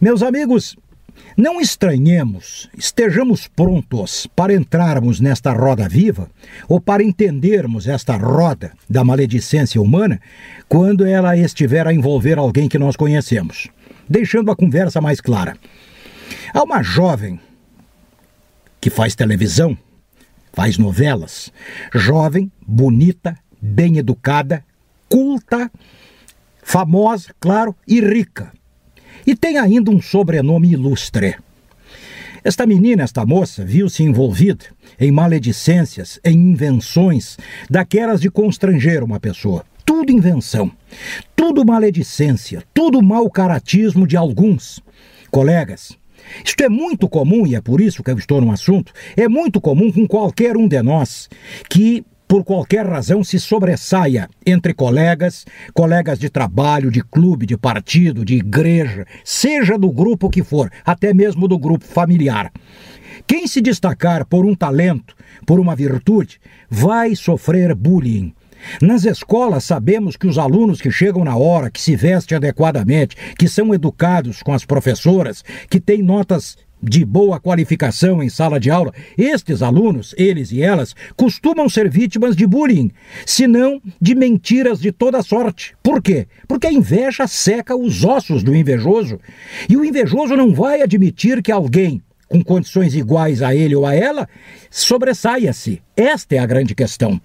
Meus amigos, não estranhemos, estejamos prontos para entrarmos nesta roda viva ou para entendermos esta roda da maledicência humana quando ela estiver a envolver alguém que nós conhecemos, deixando a conversa mais clara. Há uma jovem que faz televisão, faz novelas, jovem, bonita, bem educada, culta, famosa, claro, e rica e tem ainda um sobrenome ilustre. Esta menina, esta moça, viu-se envolvida em maledicências, em invenções, daquelas de constranger uma pessoa. Tudo invenção, tudo maledicência, tudo mau caratismo de alguns. Colegas, isto é muito comum, e é por isso que eu estou no assunto, é muito comum com qualquer um de nós que por qualquer razão se sobressaia entre colegas, colegas de trabalho, de clube, de partido, de igreja, seja do grupo que for, até mesmo do grupo familiar. Quem se destacar por um talento, por uma virtude, vai sofrer bullying. Nas escolas, sabemos que os alunos que chegam na hora, que se vestem adequadamente, que são educados com as professoras, que têm notas de boa qualificação em sala de aula, estes alunos, eles e elas, costumam ser vítimas de bullying, se não de mentiras de toda sorte. Por quê? Porque a inveja seca os ossos do invejoso. E o invejoso não vai admitir que alguém com condições iguais a ele ou a ela, sobressaia-se. Esta é a grande questão.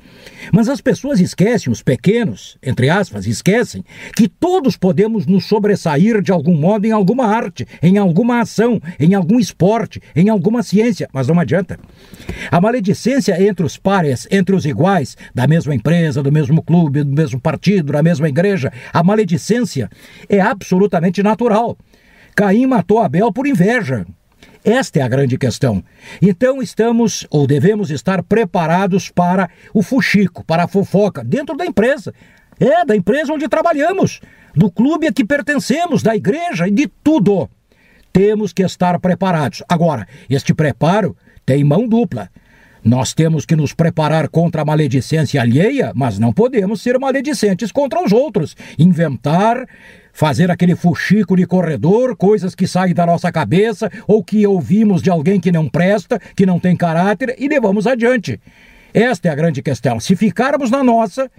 Mas as pessoas esquecem, os pequenos, entre aspas, esquecem, que todos podemos nos sobressair de algum modo em alguma arte, em alguma ação, em algum esporte, em alguma ciência, mas não adianta. A maledicência entre os pares, entre os iguais, da mesma empresa, do mesmo clube, do mesmo partido, da mesma igreja, a maledicência é absolutamente natural. Caim matou Abel por inveja. Esta é a grande questão. Então estamos ou devemos estar preparados para o fuxico, para a fofoca, dentro da empresa. É, da empresa onde trabalhamos, do clube a que pertencemos, da igreja e de tudo. Temos que estar preparados. Agora, este preparo tem mão dupla. Nós temos que nos preparar contra a maledicência alheia, mas não podemos ser maledicentes contra os outros. Inventar fazer aquele fuxico de corredor, coisas que saem da nossa cabeça ou que ouvimos de alguém que não presta, que não tem caráter e levamos adiante. Esta é a grande questão. Se ficarmos na nossa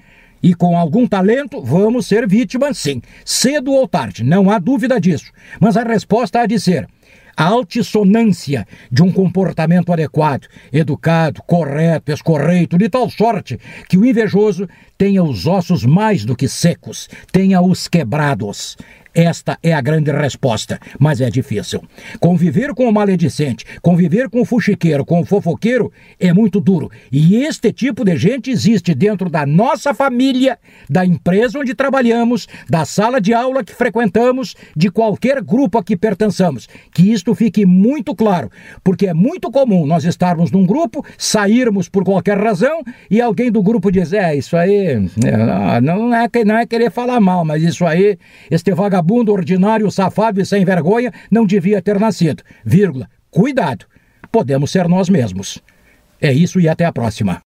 e com algum talento, vamos ser vítimas, sim, cedo ou tarde, não há dúvida disso. Mas a resposta há de ser: a altissonância de um comportamento adequado, educado, correto, escorreito, de tal sorte que o invejoso tenha os ossos mais do que secos, tenha-os quebrados. Esta é a grande resposta, mas é difícil. Conviver com o maledicente, conviver com o fuxiqueiro, com o fofoqueiro, é muito duro. E este tipo de gente existe dentro da nossa família, da empresa onde trabalhamos, da sala de aula que frequentamos, de qualquer grupo a que pertençamos. Que isto fique muito claro, porque é muito comum nós estarmos num grupo, sairmos por qualquer razão e alguém do grupo dizer: É, isso aí, é, não é, não é querer falar mal, mas isso aí, este vagabundo vagabundo ordinário, safado e sem vergonha não devia ter nascido. Vírgula. Cuidado. Podemos ser nós mesmos. É isso e até a próxima.